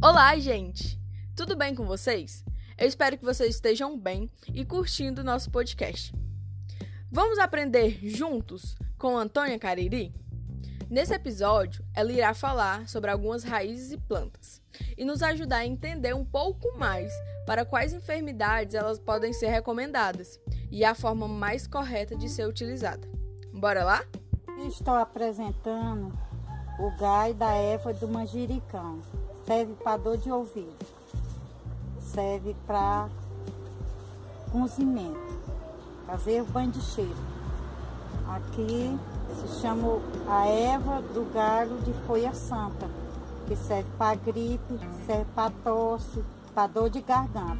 Olá, gente! Tudo bem com vocês? Eu espero que vocês estejam bem e curtindo o nosso podcast. Vamos aprender juntos com Antônia Cariri? Nesse episódio, ela irá falar sobre algumas raízes e plantas e nos ajudar a entender um pouco mais para quais enfermidades elas podem ser recomendadas e a forma mais correta de ser utilizada. Bora lá? Estou apresentando o gai da erva do manjericão. Serve para dor de ouvido. Serve para cozimento. Fazer banho de cheiro. Aqui se chama a erva do galho de folha santa, que serve para gripe, serve para tosse, para dor de garganta.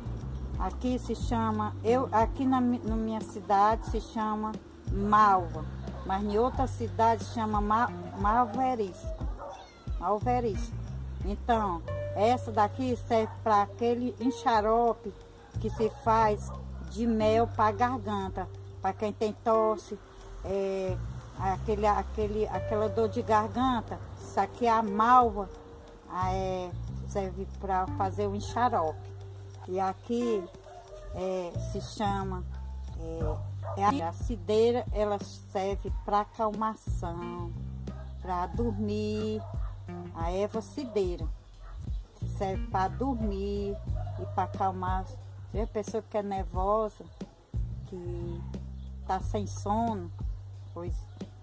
Aqui se chama, eu aqui na, na minha cidade se chama malva, mas em outra cidade se chama ma, malverisco. Malverisco. Então, essa daqui serve para aquele enxarope que se faz de mel para garganta, para quem tem tosse, é, aquele, aquele, aquela dor de garganta, isso aqui é a malva, é, serve para fazer o enxarope. E aqui é, se chama é, é a cideira, ela serve para acalmação, para dormir. A erva cideira serve para dormir e para acalmar. a pessoa que é nervosa, que está sem sono, pois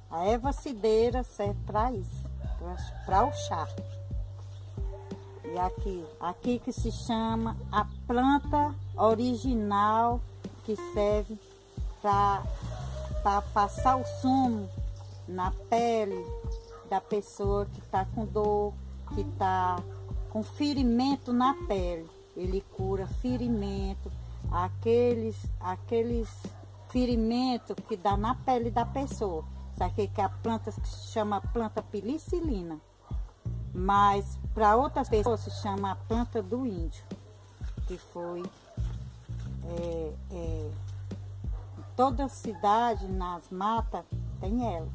a erva cideira serve para isso, para o chá. E aqui, aqui que se chama a planta original que serve para passar o sumo na pele da pessoa que está com dor, que está com ferimento na pele. Ele cura ferimento, aqueles, aqueles ferimentos que dá na pele da pessoa. Sabe que é a planta que se chama planta penicilina. Mas para outras pessoas se chama a planta do índio, que foi é, é, toda cidade nas matas tem ela.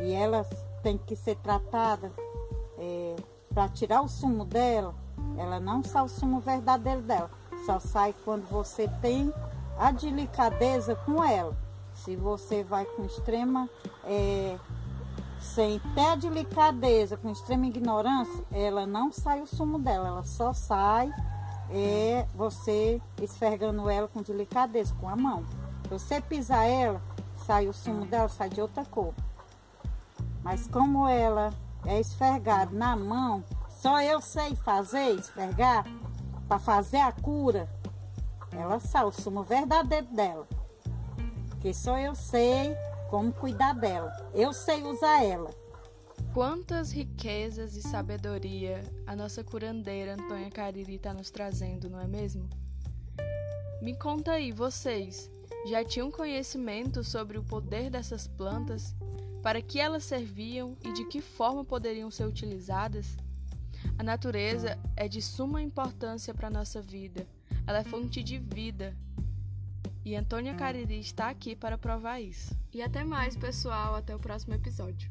E ela tem que ser tratada é, para tirar o sumo dela. Ela não sai o sumo verdadeiro dela, só sai quando você tem a delicadeza com ela. Se você vai com extrema, é, sem ter a delicadeza, com extrema ignorância, ela não sai o sumo dela, ela só sai é, você esfregando ela com delicadeza, com a mão. Se você pisar ela, sai o sumo dela, sai de outra cor. Mas como ela é esfregada na mão, só eu sei fazer, esfregar, para fazer a cura, ela sai o sumo verdadeiro dela porque só eu sei como cuidar dela. Eu sei usar ela. Quantas riquezas e sabedoria a nossa curandeira Antônia Cariri está nos trazendo, não é mesmo? Me conta aí, vocês já tinham conhecimento sobre o poder dessas plantas, para que elas serviam e de que forma poderiam ser utilizadas? A natureza é de suma importância para a nossa vida. Ela é fonte de vida, e Antônia Cariri está aqui para provar isso. E até mais, pessoal. Até o próximo episódio.